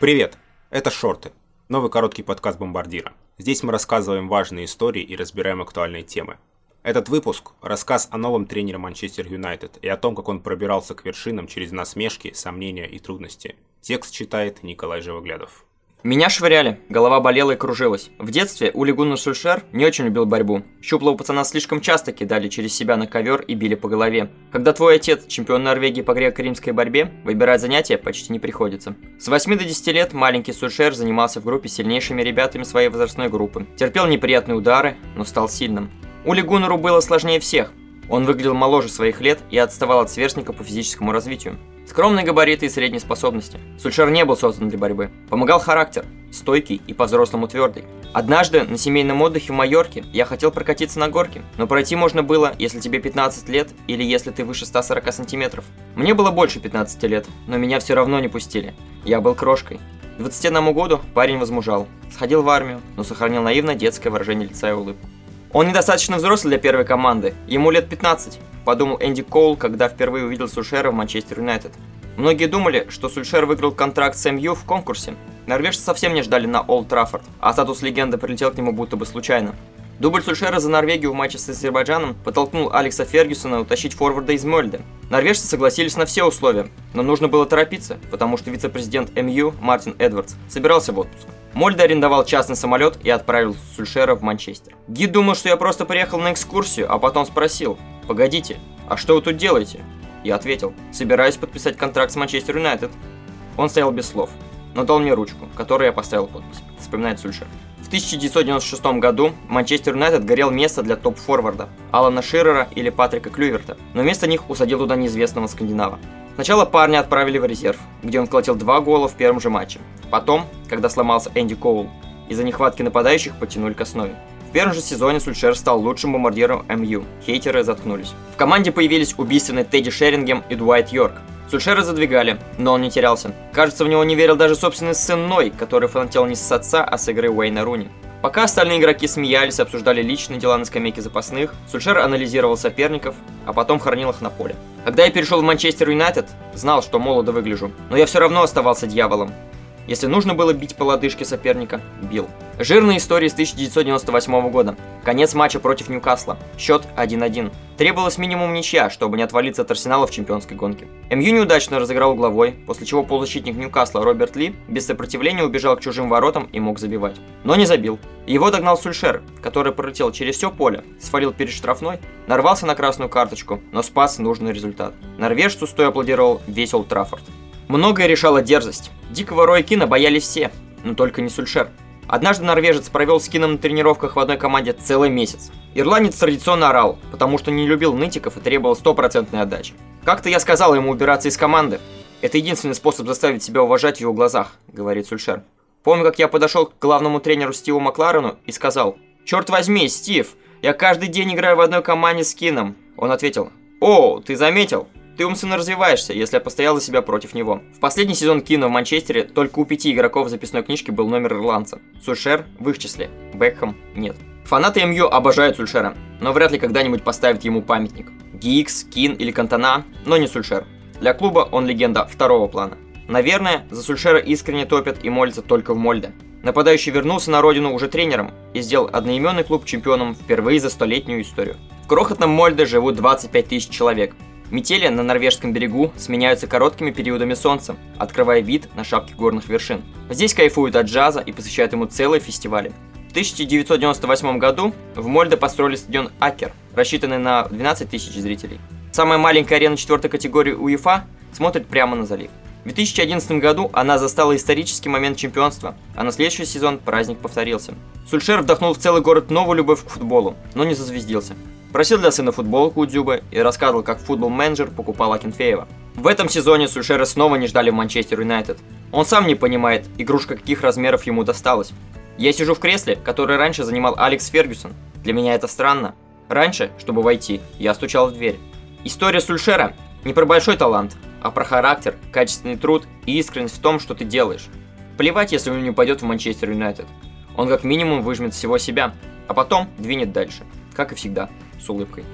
Привет! Это «Шорты» – новый короткий подкаст «Бомбардира». Здесь мы рассказываем важные истории и разбираем актуальные темы. Этот выпуск – рассказ о новом тренере Манчестер Юнайтед и о том, как он пробирался к вершинам через насмешки, сомнения и трудности. Текст читает Николай Живоглядов. Меня швыряли, голова болела и кружилась. В детстве Ули Гуннер Сульшер не очень любил борьбу. Щуплого пацана слишком часто кидали через себя на ковер и били по голове. Когда твой отец чемпион Норвегии по греко-римской борьбе, выбирать занятия почти не приходится. С 8 до 10 лет маленький Сульшер занимался в группе с сильнейшими ребятами своей возрастной группы. Терпел неприятные удары, но стал сильным. Ули Гуннеру было сложнее всех. Он выглядел моложе своих лет и отставал от сверстника по физическому развитию. Скромные габариты и средние способности. Сульшер не был создан для борьбы. Помогал характер, стойкий и по-взрослому твердый. Однажды на семейном отдыхе в Майорке я хотел прокатиться на горке, но пройти можно было, если тебе 15 лет или если ты выше 140 сантиметров. Мне было больше 15 лет, но меня все равно не пустили. Я был крошкой. К 21 году парень возмужал, сходил в армию, но сохранил наивно детское выражение лица и улыбку. Он недостаточно взрослый для первой команды, ему лет 15, подумал Энди Коул, когда впервые увидел Сульшера в Манчестер Юнайтед. Многие думали, что Сульшер выиграл контракт с МЮ в конкурсе. Норвежцы совсем не ждали на Олд Траффорд, а статус легенды прилетел к нему будто бы случайно. Дубль Сульшера за Норвегию в матче с Азербайджаном подтолкнул Алекса Фергюсона утащить форварда из Мольды. Норвежцы согласились на все условия, но нужно было торопиться, потому что вице-президент МЮ Мартин Эдвардс собирался в отпуск. Мольда арендовал частный самолет и отправил Сульшера в Манчестер. Гид думал, что я просто приехал на экскурсию, а потом спросил, «Погодите, а что вы тут делаете?» Я ответил, «Собираюсь подписать контракт с Манчестер Юнайтед». Он стоял без слов, но дал мне ручку, которой я поставил подпись, вспоминает Сульшер. В 1996 году Манчестер Юнайтед горел место для топ-форварда Алана Ширера или Патрика Клюверта, но вместо них усадил туда неизвестного скандинава. Сначала парня отправили в резерв, где он колотил два гола в первом же матче. Потом, когда сломался Энди Коул, из-за нехватки нападающих потянули к основе. Первом же сезоне Сульшер стал лучшим бомбардиром МЮ. Хейтеры заткнулись. В команде появились убийственные Тедди Шерингем и Дуайт Йорк. Сульшера задвигали, но он не терялся. Кажется, в него не верил даже собственный сын Ной, который фанател не с отца, а с игры Уэйна Руни. Пока остальные игроки смеялись обсуждали личные дела на скамейке запасных, Сульшер анализировал соперников, а потом хранил их на поле. Когда я перешел в Манчестер Юнайтед, знал, что молодо выгляжу, но я все равно оставался дьяволом. Если нужно было бить по лодыжке соперника, бил. Жирная история с 1998 года. Конец матча против Ньюкасла. Счет 1-1. Требовалось минимум ничья, чтобы не отвалиться от Арсенала в чемпионской гонке. МЮ неудачно разыграл угловой, после чего полузащитник Ньюкасла Роберт Ли без сопротивления убежал к чужим воротам и мог забивать. Но не забил. Его догнал Сульшер, который пролетел через все поле, свалил перед штрафной, нарвался на красную карточку, но спас нужный результат. Норвежцу стоя аплодировал весь Олд Траффорд. Многое решала дерзость. Дикого Роя Кина боялись все, но только не Сульшер. Однажды норвежец провел с Кином на тренировках в одной команде целый месяц. Ирландец традиционно орал, потому что не любил нытиков и требовал стопроцентной отдачи. Как-то я сказал ему убираться из команды. Это единственный способ заставить себя уважать в его глазах, говорит Сульшер. Помню, как я подошел к главному тренеру Стиву Макларену и сказал, «Черт возьми, Стив, я каждый день играю в одной команде с Кином». Он ответил, «О, ты заметил? Ты умственно развиваешься, если я постоял за себя против него. В последний сезон Кина в Манчестере только у пяти игроков записной книжке был номер ирландца. Сульшер в их числе, Бекхэм нет. Фанаты МЮ обожают Сульшера, но вряд ли когда-нибудь поставят ему памятник. Гикс, Кин или Кантана, но не Сульшер. Для клуба он легенда второго плана. Наверное, за Сульшера искренне топят и молятся только в Мольде. Нападающий вернулся на родину уже тренером и сделал одноименный клуб чемпионом впервые за столетнюю историю. В крохотном Мольде живут 25 тысяч человек, Метели на норвежском берегу сменяются короткими периодами солнца, открывая вид на шапки горных вершин. Здесь кайфуют от джаза и посвящают ему целые фестивали. В 1998 году в Мольде построили стадион Акер, рассчитанный на 12 тысяч зрителей. Самая маленькая арена четвертой категории УЕФА смотрит прямо на залив. В 2011 году она застала исторический момент чемпионства, а на следующий сезон праздник повторился. Сульшер вдохнул в целый город новую любовь к футболу, но не зазвездился. Просил для сына футболку у Дзюба и рассказывал, как футбол-менеджер покупал Акинфеева. В этом сезоне Сульшера снова не ждали в Манчестер Юнайтед. Он сам не понимает, игрушка каких размеров ему досталась. Я сижу в кресле, которое раньше занимал Алекс Фергюсон. Для меня это странно. Раньше, чтобы войти, я стучал в дверь. История Сульшера не про большой талант, а про характер, качественный труд и искренность в том, что ты делаешь. Плевать, если он не пойдет в Манчестер Юнайтед. Он как минимум выжмет всего себя, а потом двинет дальше, как и всегда с улыбкой.